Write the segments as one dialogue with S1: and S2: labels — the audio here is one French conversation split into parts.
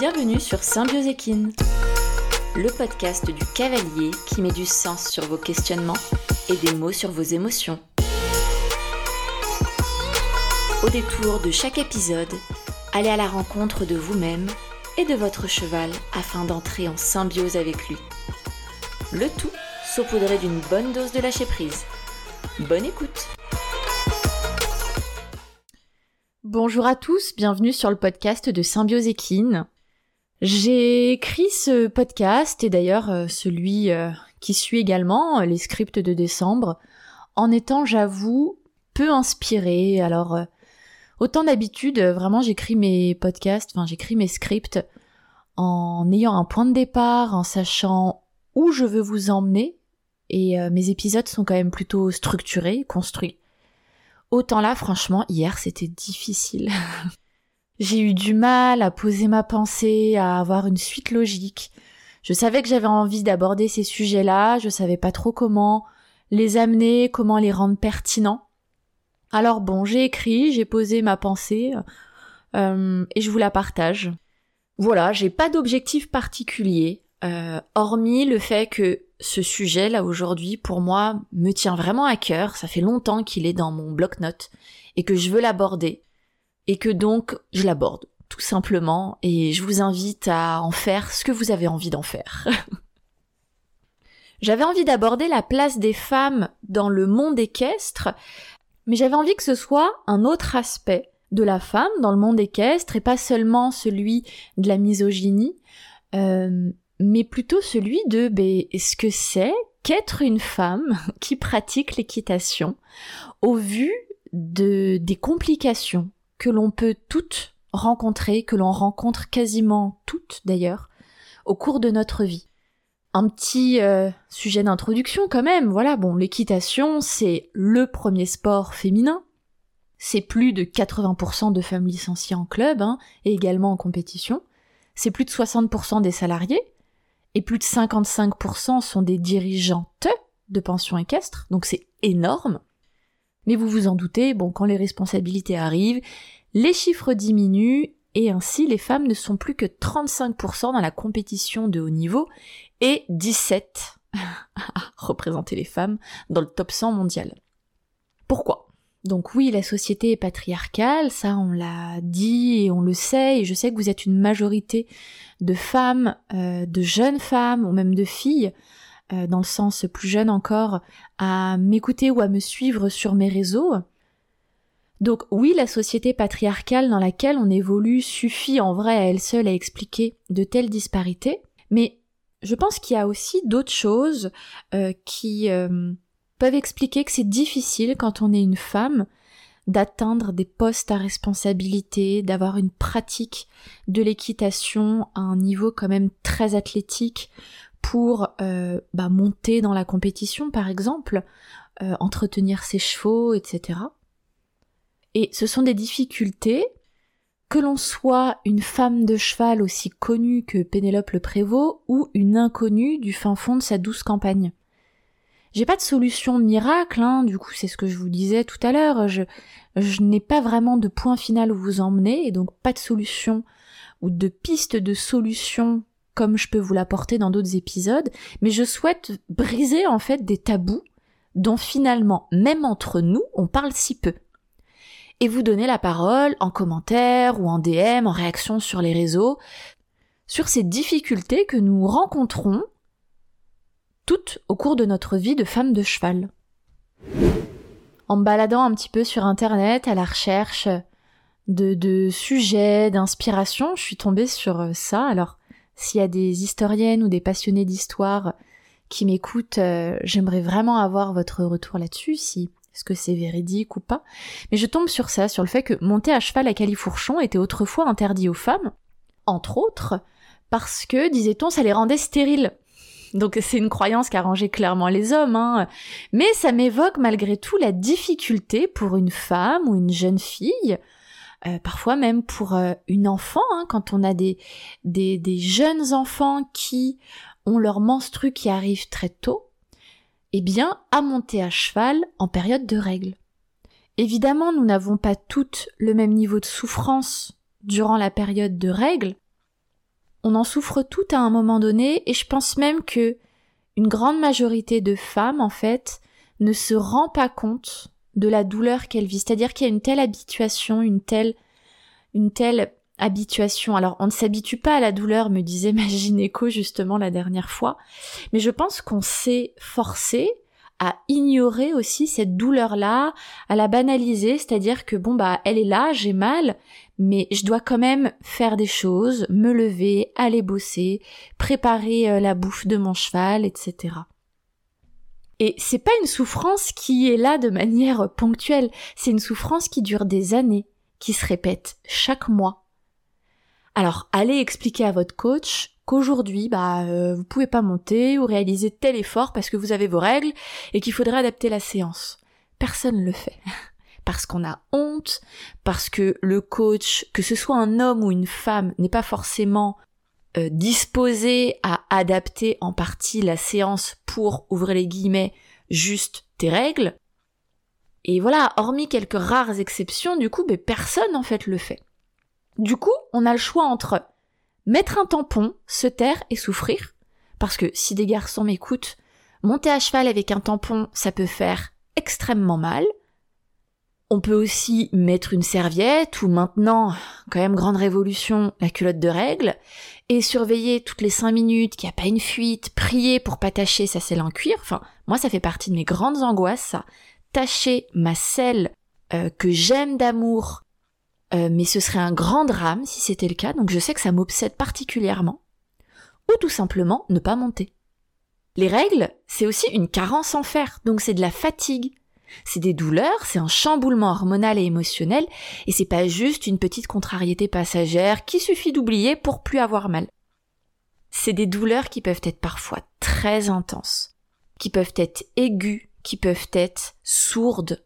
S1: Bienvenue sur Symbioséquine, le podcast du cavalier qui met du sens sur vos questionnements et des mots sur vos émotions. Au détour de chaque épisode, allez à la rencontre de vous-même et de votre cheval afin d'entrer en symbiose avec lui. Le tout saupoudré d'une bonne dose de lâcher prise. Bonne écoute Bonjour à tous, bienvenue sur le podcast de Symbiose Équine. J'ai écrit ce podcast et d'ailleurs euh, celui euh, qui suit également, euh, les scripts de décembre, en étant, j'avoue, peu inspiré. Alors, autant d'habitude, vraiment j'écris mes podcasts, enfin j'écris mes scripts en ayant un point de départ, en sachant où je veux vous emmener, et mes épisodes sont quand même plutôt structurés, construits. Autant là, franchement, hier c'était difficile. J'ai eu du mal à poser ma pensée, à avoir une suite logique. Je savais que j'avais envie d'aborder ces sujets-là, je savais pas trop comment les amener, comment les rendre pertinents. Alors bon, j'ai écrit, j'ai posé ma pensée euh, et je vous la partage. Voilà, j'ai pas d'objectif particulier, euh, hormis le fait que ce sujet là aujourd'hui pour moi me tient vraiment à cœur. Ça fait longtemps qu'il est dans mon bloc-notes et que je veux l'aborder et que donc je l'aborde tout simplement et je vous invite à en faire ce que vous avez envie d'en faire. j'avais envie d'aborder la place des femmes dans le monde équestre, mais j'avais envie que ce soit un autre aspect de la femme dans le monde équestre et pas seulement celui de la misogynie, euh, mais plutôt celui de ben, ce que c'est qu'être une femme qui pratique l'équitation au vu de des complications que l'on peut toutes rencontrer, que l'on rencontre quasiment toutes d'ailleurs, au cours de notre vie. Un petit euh, sujet d'introduction quand même, voilà, bon, l'équitation, c'est le premier sport féminin. C'est plus de 80% de femmes licenciées en club, hein, et également en compétition. C'est plus de 60% des salariés, et plus de 55% sont des dirigeantes de pensions équestres, donc c'est énorme. Mais vous vous en doutez, bon, quand les responsabilités arrivent, les chiffres diminuent et ainsi les femmes ne sont plus que 35% dans la compétition de haut niveau et 17 à représenter les femmes dans le top 100 mondial. Pourquoi? Donc oui, la société est patriarcale, ça on l'a dit et on le sait, et je sais que vous êtes une majorité de femmes, euh, de jeunes femmes ou même de filles euh, dans le sens plus jeune encore, à m'écouter ou à me suivre sur mes réseaux. Donc oui, la société patriarcale dans laquelle on évolue suffit en vrai à elle seule à expliquer de telles disparités, mais je pense qu'il y a aussi d'autres choses euh, qui euh, peuvent expliquer que c'est difficile quand on est une femme d'atteindre des postes à responsabilité, d'avoir une pratique de l'équitation à un niveau quand même très athlétique, pour euh, bah, monter dans la compétition par exemple, euh, entretenir ses chevaux, etc. Et ce sont des difficultés que l'on soit une femme de cheval aussi connue que Pénélope le Prévost ou une inconnue du fin fond de sa douce campagne. J'ai pas de solution miracle, hein, du coup c'est ce que je vous disais tout à l'heure, je, je n'ai pas vraiment de point final où vous emmener, et donc pas de solution ou de piste de solution comme je peux vous l'apporter dans d'autres épisodes, mais je souhaite briser en fait des tabous dont finalement, même entre nous, on parle si peu. Et vous donner la parole en commentaire ou en DM, en réaction sur les réseaux, sur ces difficultés que nous rencontrons toutes au cours de notre vie de femme de cheval. En me baladant un petit peu sur internet à la recherche de, de sujets, d'inspiration, je suis tombée sur ça. Alors, s'il y a des historiennes ou des passionnés d'histoire qui m'écoutent, euh, j'aimerais vraiment avoir votre retour là-dessus, si est-ce que c'est véridique ou pas? Mais je tombe sur ça, sur le fait que monter à cheval à califourchon était autrefois interdit aux femmes, entre autres, parce que, disait-on, ça les rendait stériles. Donc c'est une croyance qui arrangeait clairement les hommes, hein. mais ça m'évoque malgré tout la difficulté pour une femme ou une jeune fille euh, parfois même pour euh, une enfant, hein, quand on a des, jeunes enfants qui ont leur menstru qui arrive très tôt, eh bien, à monter à cheval en période de règles. Évidemment, nous n'avons pas toutes le même niveau de souffrance durant la période de règles, on en souffre tout à un moment donné et je pense même que une grande majorité de femmes, en fait, ne se rend pas compte de la douleur qu'elle vit. C'est-à-dire qu'il y a une telle habituation, une telle, une telle habituation. Alors, on ne s'habitue pas à la douleur, me disait ma gynéco justement la dernière fois. Mais je pense qu'on s'est forcé à ignorer aussi cette douleur-là, à la banaliser, c'est-à-dire que bon bah elle est là, j'ai mal, mais je dois quand même faire des choses, me lever, aller bosser, préparer euh, la bouffe de mon cheval, etc. Et c'est pas une souffrance qui est là de manière ponctuelle, c'est une souffrance qui dure des années, qui se répète chaque mois. Alors allez expliquer à votre coach qu'aujourd'hui, bah, euh, vous pouvez pas monter ou réaliser tel effort parce que vous avez vos règles et qu'il faudrait adapter la séance. Personne ne le fait. Parce qu'on a honte, parce que le coach, que ce soit un homme ou une femme, n'est pas forcément euh, disposé à adapter en partie la séance pour, ouvrir les guillemets, juste tes règles. Et voilà, hormis quelques rares exceptions, du coup, mais personne en fait le fait. Du coup, on a le choix entre mettre un tampon, se taire et souffrir. Parce que si des garçons m'écoutent, monter à cheval avec un tampon, ça peut faire extrêmement mal. On peut aussi mettre une serviette ou maintenant, quand même grande révolution, la culotte de règle et surveiller toutes les cinq minutes qu'il n'y a pas une fuite, prier pour pas tacher sa selle en cuir. Enfin, moi ça fait partie de mes grandes angoisses, ça. Tacher ma selle euh, que j'aime d'amour euh, mais ce serait un grand drame si c'était le cas, donc je sais que ça m'obsède particulièrement. Ou tout simplement ne pas monter. Les règles, c'est aussi une carence en fer, donc c'est de la fatigue. C'est des douleurs, c'est un chamboulement hormonal et émotionnel, et c'est pas juste une petite contrariété passagère qui suffit d'oublier pour plus avoir mal. C'est des douleurs qui peuvent être parfois très intenses, qui peuvent être aiguës, qui peuvent être sourdes,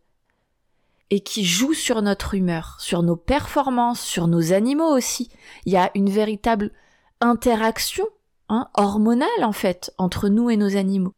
S1: et qui joue sur notre humeur, sur nos performances, sur nos animaux aussi. Il y a une véritable interaction hein, hormonale en fait entre nous et nos animaux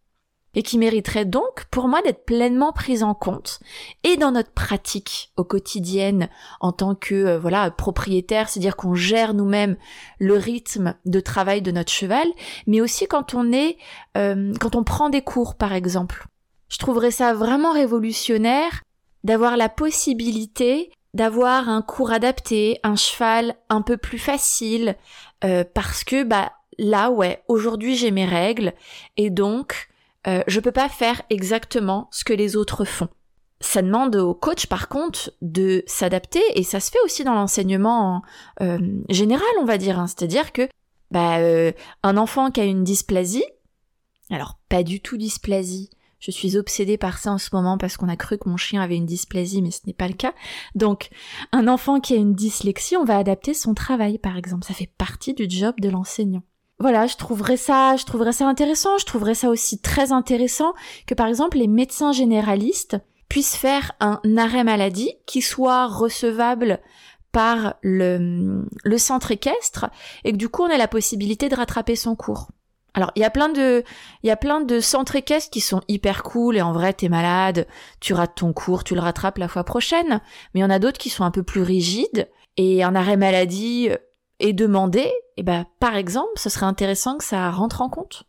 S1: et qui mériterait donc pour moi d'être pleinement prise en compte et dans notre pratique au quotidien en tant que euh, voilà propriétaire, c'est-à-dire qu'on gère nous-mêmes le rythme de travail de notre cheval, mais aussi quand on est euh, quand on prend des cours par exemple. Je trouverais ça vraiment révolutionnaire d'avoir la possibilité d'avoir un cours adapté, un cheval un peu plus facile, euh, parce que bah là ouais, aujourd'hui j'ai mes règles et donc euh, je peux pas faire exactement ce que les autres font. Ça demande au coach par contre de s'adapter et ça se fait aussi dans l'enseignement euh, général on va dire, hein. c'est-à-dire que bah euh, un enfant qui a une dysplasie, alors pas du tout dysplasie, je suis obsédée par ça en ce moment parce qu'on a cru que mon chien avait une dysplasie, mais ce n'est pas le cas. Donc, un enfant qui a une dyslexie, on va adapter son travail, par exemple. Ça fait partie du job de l'enseignant. Voilà, je trouverais ça, je trouverais ça intéressant. Je trouverais ça aussi très intéressant que, par exemple, les médecins généralistes puissent faire un arrêt maladie qui soit recevable par le, le centre équestre et que du coup on ait la possibilité de rattraper son cours. Alors, il y a plein de, il y a plein de centres qui sont hyper cool et en vrai, t'es malade, tu rates ton cours, tu le rattrapes la fois prochaine. Mais il y en a d'autres qui sont un peu plus rigides et un arrêt maladie est demandé. Et ben, par exemple, ce serait intéressant que ça rentre en compte.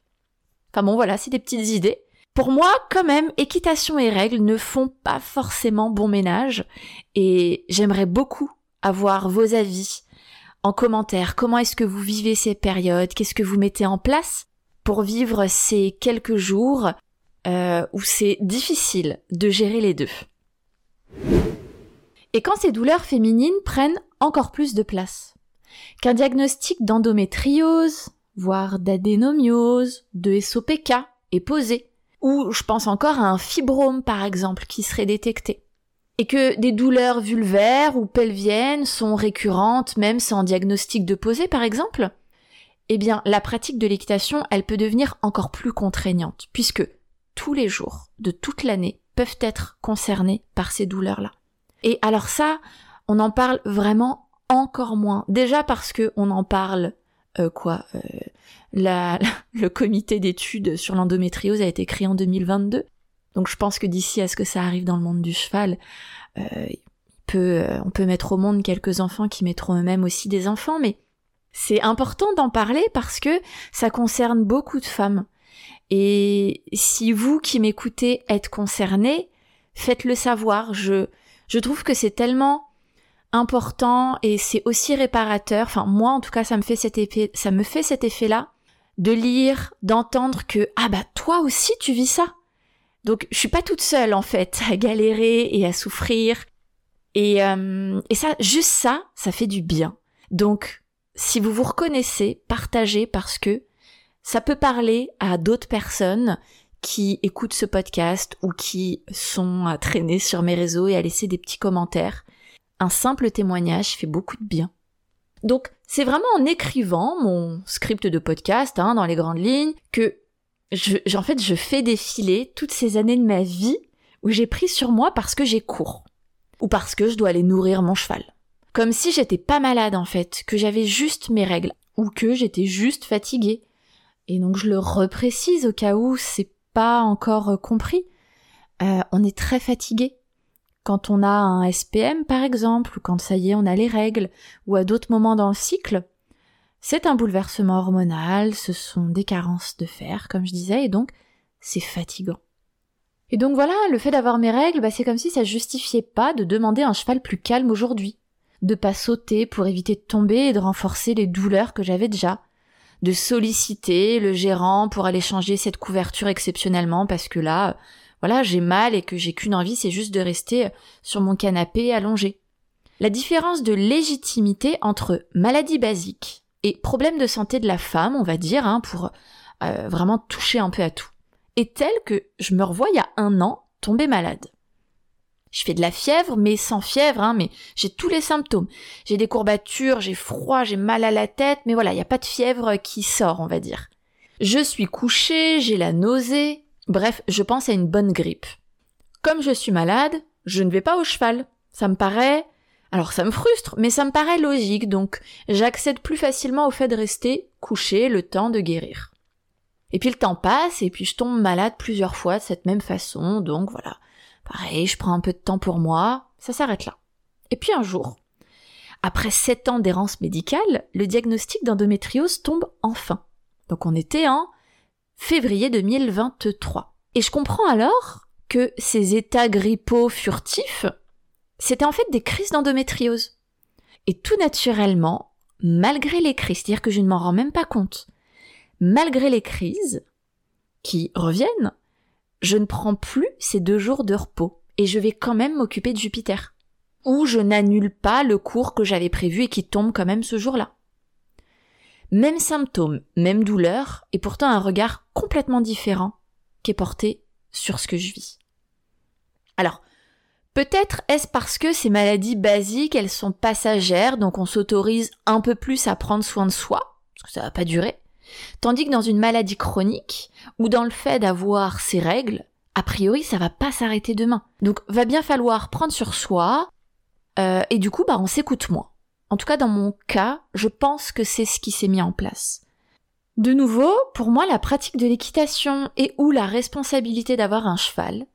S1: Enfin bon, voilà, c'est des petites idées. Pour moi, quand même, équitation et règles ne font pas forcément bon ménage et j'aimerais beaucoup avoir vos avis en commentaire. Comment est-ce que vous vivez ces périodes? Qu'est-ce que vous mettez en place? Pour vivre ces quelques jours euh, où c'est difficile de gérer les deux. Et quand ces douleurs féminines prennent encore plus de place, qu'un diagnostic d'endométriose, voire d'adénomiose, de SOPK est posé, ou je pense encore à un fibrome par exemple qui serait détecté, et que des douleurs vulvaires ou pelviennes sont récurrentes même sans diagnostic de posé par exemple, eh bien la pratique de l'équitation, elle peut devenir encore plus contraignante, puisque tous les jours de toute l'année peuvent être concernés par ces douleurs-là. Et alors ça, on en parle vraiment encore moins. Déjà parce que on en parle euh, quoi euh, la, Le comité d'études sur l'endométriose a été créé en 2022. Donc je pense que d'ici à ce que ça arrive dans le monde du cheval, euh, peut, on peut mettre au monde quelques enfants qui mettront eux-mêmes aussi des enfants, mais C'est important d'en parler parce que ça concerne beaucoup de femmes. Et si vous qui m'écoutez êtes concernés, faites-le savoir. Je, je trouve que c'est tellement important et c'est aussi réparateur. Enfin, moi, en tout cas, ça me fait cet effet, ça me fait cet effet-là de lire, d'entendre que, ah bah, toi aussi, tu vis ça. Donc, je suis pas toute seule, en fait, à galérer et à souffrir. Et, euh, et ça, juste ça, ça fait du bien. Donc, si vous vous reconnaissez, partagez parce que ça peut parler à d'autres personnes qui écoutent ce podcast ou qui sont à traîner sur mes réseaux et à laisser des petits commentaires. Un simple témoignage fait beaucoup de bien. Donc, c'est vraiment en écrivant mon script de podcast, hein, dans les grandes lignes, que je, en fait, je fais défiler toutes ces années de ma vie où j'ai pris sur moi parce que j'ai cours. Ou parce que je dois aller nourrir mon cheval. Comme si j'étais pas malade, en fait, que j'avais juste mes règles. Ou que j'étais juste fatiguée. Et donc je le reprécise au cas où c'est pas encore euh, compris. Euh, on est très fatigué. Quand on a un SPM par exemple, ou quand ça y est on a les règles, ou à d'autres moments dans le cycle, c'est un bouleversement hormonal, ce sont des carences de fer, comme je disais, et donc c'est fatigant. Et donc voilà, le fait d'avoir mes règles, bah, c'est comme si ça justifiait pas de demander un cheval plus calme aujourd'hui, de pas sauter pour éviter de tomber et de renforcer les douleurs que j'avais déjà, de solliciter le gérant pour aller changer cette couverture exceptionnellement parce que là, voilà, j'ai mal et que j'ai qu'une envie, c'est juste de rester sur mon canapé allongé. La différence de légitimité entre maladie basique et problème de santé de la femme, on va dire, hein, pour euh, vraiment toucher un peu à tout, est telle que je me revois il y a un an tomber malade. Je fais de la fièvre, mais sans fièvre, hein, mais j'ai tous les symptômes. J'ai des courbatures, j'ai froid, j'ai mal à la tête, mais voilà, il n'y a pas de fièvre qui sort, on va dire. Je suis couchée, j'ai la nausée, bref, je pense à une bonne grippe. Comme je suis malade, je ne vais pas au cheval. Ça me paraît... Alors ça me frustre, mais ça me paraît logique, donc j'accède plus facilement au fait de rester couché le temps de guérir. Et puis le temps passe, et puis je tombe malade plusieurs fois de cette même façon, donc voilà. Pareil, je prends un peu de temps pour moi, ça s'arrête là. Et puis un jour, après sept ans d'errance médicale, le diagnostic d'endométriose tombe enfin. Donc on était en février 2023. Et je comprends alors que ces états grippaux furtifs, c'était en fait des crises d'endométriose. Et tout naturellement, malgré les crises, c'est-à-dire que je ne m'en rends même pas compte, malgré les crises qui reviennent, je ne prends plus ces deux jours de repos et je vais quand même m'occuper de Jupiter. Ou je n'annule pas le cours que j'avais prévu et qui tombe quand même ce jour-là. Même symptômes, même douleur, et pourtant un regard complètement différent qui est porté sur ce que je vis. Alors, peut-être est-ce parce que ces maladies basiques, elles sont passagères, donc on s'autorise un peu plus à prendre soin de soi, parce que ça va pas durer, Tandis que dans une maladie chronique, ou dans le fait d'avoir ses règles, a priori ça va pas s'arrêter demain. Donc va bien falloir prendre sur soi, euh, et du coup bah on s'écoute moins. En tout cas dans mon cas, je pense que c'est ce qui s'est mis en place. De nouveau, pour moi la pratique de l'équitation et ou la responsabilité d'avoir un cheval,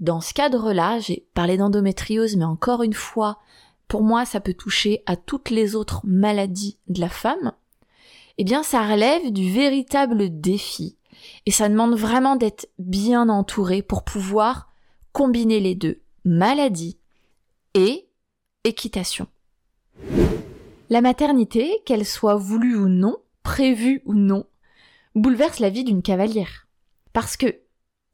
S1: dans ce cadre-là, j'ai parlé d'endométriose, mais encore une fois, pour moi, ça peut toucher à toutes les autres maladies de la femme eh bien ça relève du véritable défi. Et ça demande vraiment d'être bien entouré pour pouvoir combiner les deux, maladie et équitation. La maternité, qu'elle soit voulue ou non, prévue ou non, bouleverse la vie d'une cavalière. Parce que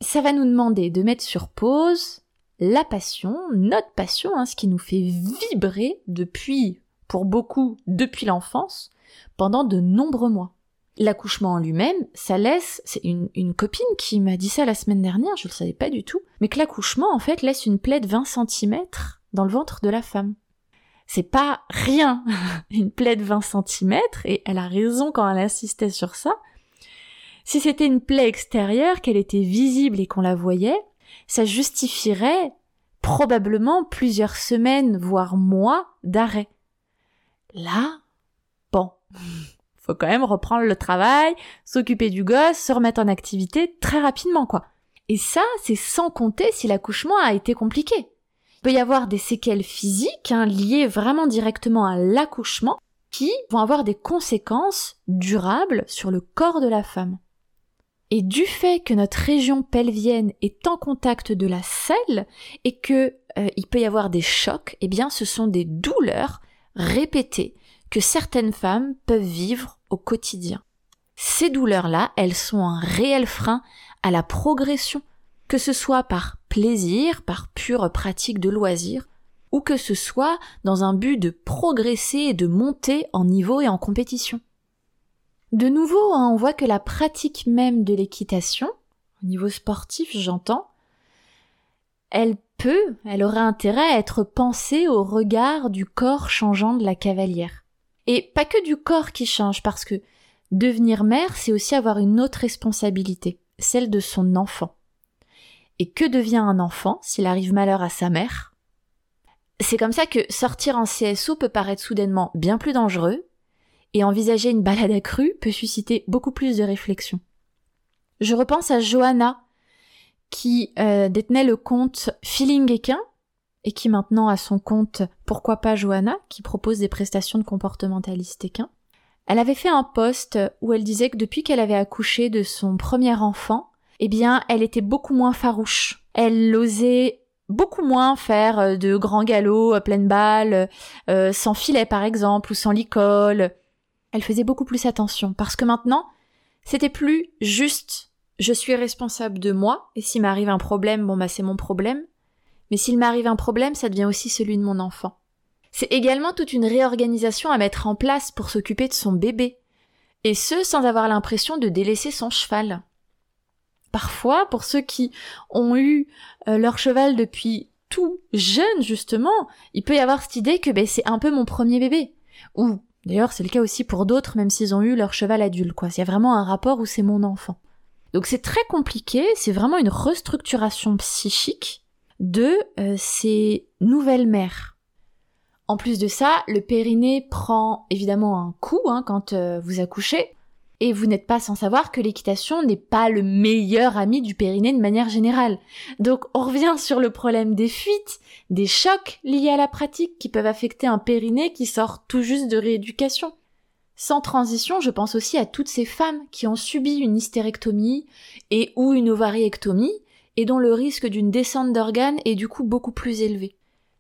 S1: ça va nous demander de mettre sur pause la passion, notre passion, hein, ce qui nous fait vibrer depuis, pour beaucoup, depuis l'enfance, pendant de nombreux mois. L'accouchement en lui-même, ça laisse, c'est une, copine qui m'a dit ça la semaine dernière, je le savais pas du tout, mais que l'accouchement, en fait, laisse une plaie de 20 cm dans le ventre de la femme. C'est pas rien, une plaie de 20 cm, et elle a raison quand elle insistait sur ça. Si c'était une plaie extérieure, qu'elle était visible et qu'on la voyait, ça justifierait probablement plusieurs semaines, voire mois d'arrêt. Là, faut quand même reprendre le travail, s'occuper du gosse, se remettre en activité très rapidement, quoi. Et ça, c'est sans compter si l'accouchement a été compliqué. Il peut y avoir des séquelles physiques hein, liées vraiment directement à l'accouchement qui vont avoir des conséquences durables sur le corps de la femme. Et du fait que notre région pelvienne est en contact de la selle et que euh, il peut y avoir des chocs, eh bien ce sont des douleurs répétées que certaines femmes peuvent vivre au quotidien. Ces douleurs-là, elles sont un réel frein à la progression, que ce soit par plaisir, par pure pratique de loisir, ou que ce soit dans un but de progresser et de monter en niveau et en compétition. De nouveau, hein, on voit que la pratique même de l'équitation, au niveau sportif j'entends, elle peut, elle aurait intérêt à être pensée au regard du corps changeant de la cavalière. Et pas que du corps qui change, parce que devenir mère, c'est aussi avoir une autre responsabilité, celle de son enfant. Et que devient un enfant s'il arrive malheur à sa mère? C'est comme ça que sortir en CSO peut paraître soudainement bien plus dangereux, et envisager une balade accrue peut susciter beaucoup plus de réflexion. Je repense à Johanna, qui euh, détenait le compte Feeling et qui maintenant a son compte Pourquoi pas Johanna, qui propose des prestations de comportementaliste équin. Elle avait fait un post où elle disait que depuis qu'elle avait accouché de son premier enfant, eh bien, elle était beaucoup moins farouche. Elle osait beaucoup moins faire euh, de grands galops à pleine balle, euh, sans filet par exemple, ou sans licol. Elle faisait beaucoup plus attention, parce que maintenant, c'était plus juste je suis responsable de moi, et s'il m'arrive un problème, bon bah c'est mon problème. Mais s'il m'arrive un problème, ça devient aussi celui de mon enfant. C'est également toute une réorganisation à mettre en place pour s'occuper de son bébé. Et ce, sans avoir l'impression de délaisser son cheval. Parfois, pour ceux qui ont eu euh, leur cheval depuis tout jeune, justement, il peut y avoir cette idée que ben, c'est un peu mon premier bébé. Ou, d'ailleurs, c'est le cas aussi pour d'autres, même s'ils ont eu leur cheval adulte, quoi. Il y a vraiment un rapport où c'est mon enfant. Donc c'est très compliqué, c'est vraiment une restructuration psychique de euh, ces nouvelles mères. En plus de ça, le périnée prend évidemment un coup hein, quand euh, vous accouchez, et vous n'êtes pas sans savoir que l'équitation n'est pas le meilleur ami du périnée de manière générale. Donc on revient sur le problème des fuites, des chocs liés à la pratique qui peuvent affecter un périnée qui sort tout juste de rééducation. Sans transition, je pense aussi à toutes ces femmes qui ont subi une hystérectomie et ou une ovariectomie et dont le risque d'une descente d'organes est du coup beaucoup plus élevé.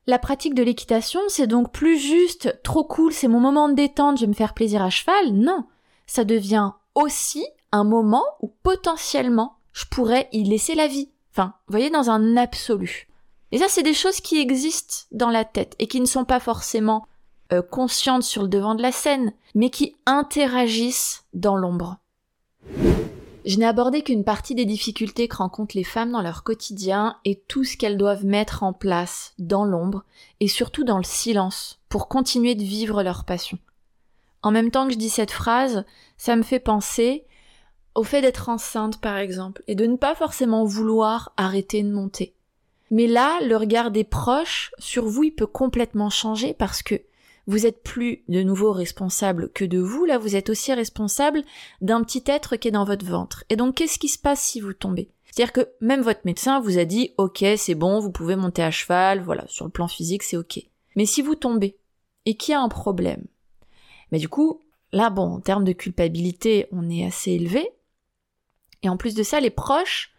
S1: La pratique de l'équitation, c'est donc plus juste trop cool, c'est mon moment de détente, je vais me faire plaisir à cheval. Non, ça devient aussi un moment où potentiellement je pourrais y laisser la vie. Enfin, vous voyez, dans un absolu. Et ça, c'est des choses qui existent dans la tête et qui ne sont pas forcément euh, conscientes sur le devant de la scène, mais qui interagissent dans l'ombre. Je n'ai abordé qu'une partie des difficultés que rencontrent les femmes dans leur quotidien et tout ce qu'elles doivent mettre en place dans l'ombre et surtout dans le silence pour continuer de vivre leur passion. En même temps que je dis cette phrase, ça me fait penser au fait d'être enceinte par exemple et de ne pas forcément vouloir arrêter de monter. Mais là, le regard des proches sur vous, il peut complètement changer parce que vous êtes plus de nouveau responsable que de vous, là vous êtes aussi responsable d'un petit être qui est dans votre ventre. Et donc qu'est-ce qui se passe si vous tombez? C'est-à-dire que même votre médecin vous a dit ok c'est bon, vous pouvez monter à cheval, voilà, sur le plan physique c'est ok. Mais si vous tombez et qu'il y a un problème, mais du coup, là bon, en termes de culpabilité, on est assez élevé. Et en plus de ça, les proches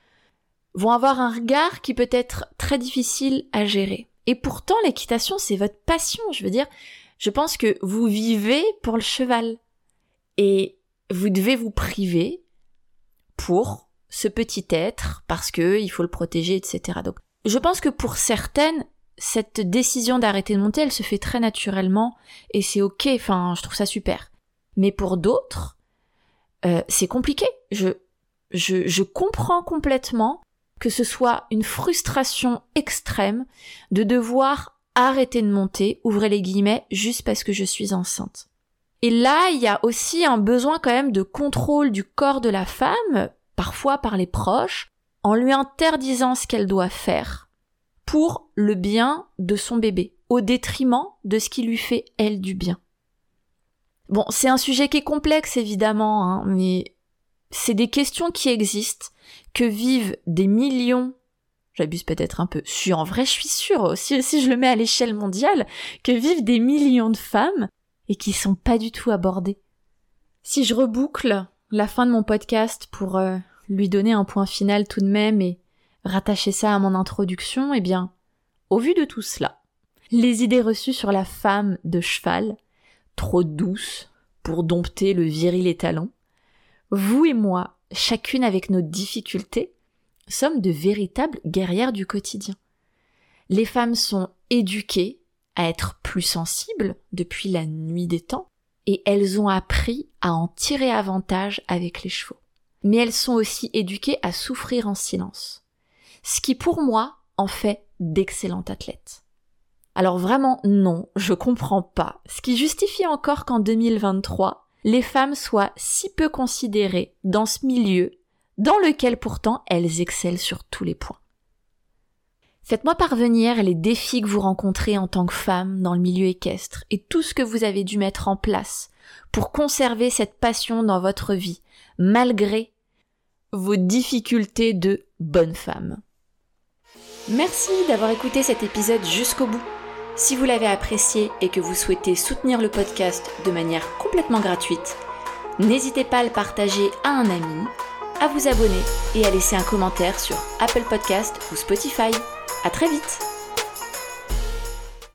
S1: vont avoir un regard qui peut être très difficile à gérer. Et pourtant, l'équitation, c'est votre passion. Je veux dire, je pense que vous vivez pour le cheval. Et vous devez vous priver pour ce petit être parce que il faut le protéger, etc. Donc, je pense que pour certaines, cette décision d'arrêter de monter, elle se fait très naturellement et c'est ok. Enfin, je trouve ça super. Mais pour d'autres, euh, c'est compliqué. Je, je, je comprends complètement que ce soit une frustration extrême de devoir arrêter de monter, ouvrez les guillemets, juste parce que je suis enceinte. Et là, il y a aussi un besoin quand même de contrôle du corps de la femme, parfois par les proches, en lui interdisant ce qu'elle doit faire pour le bien de son bébé, au détriment de ce qui lui fait elle du bien. Bon, c'est un sujet qui est complexe évidemment, hein, mais c'est des questions qui existent, que vivent des millions j'abuse peut-être un peu. Je en vrai, je suis sûre, si, si je le mets à l'échelle mondiale, que vivent des millions de femmes et qui sont pas du tout abordées. Si je reboucle la fin de mon podcast pour euh, lui donner un point final tout de même et rattacher ça à mon introduction, eh bien, au vu de tout cela, les idées reçues sur la femme de cheval, trop douce pour dompter le viril étalon, vous et moi, chacune avec nos difficultés, sommes de véritables guerrières du quotidien. Les femmes sont éduquées à être plus sensibles depuis la nuit des temps, et elles ont appris à en tirer avantage avec les chevaux. Mais elles sont aussi éduquées à souffrir en silence. Ce qui pour moi en fait d'excellentes athlètes. Alors vraiment non, je comprends pas. Ce qui justifie encore qu'en 2023, les femmes soient si peu considérées dans ce milieu dans lequel pourtant elles excellent sur tous les points. Faites-moi parvenir les défis que vous rencontrez en tant que femme dans le milieu équestre et tout ce que vous avez dû mettre en place pour conserver cette passion dans votre vie, malgré vos difficultés de bonne femme. Merci d'avoir écouté cet épisode jusqu'au bout. Si vous l'avez apprécié et que vous souhaitez soutenir le podcast de manière complètement gratuite, n'hésitez pas à le partager à un ami, à vous abonner et à laisser un commentaire sur Apple Podcast ou Spotify. À très vite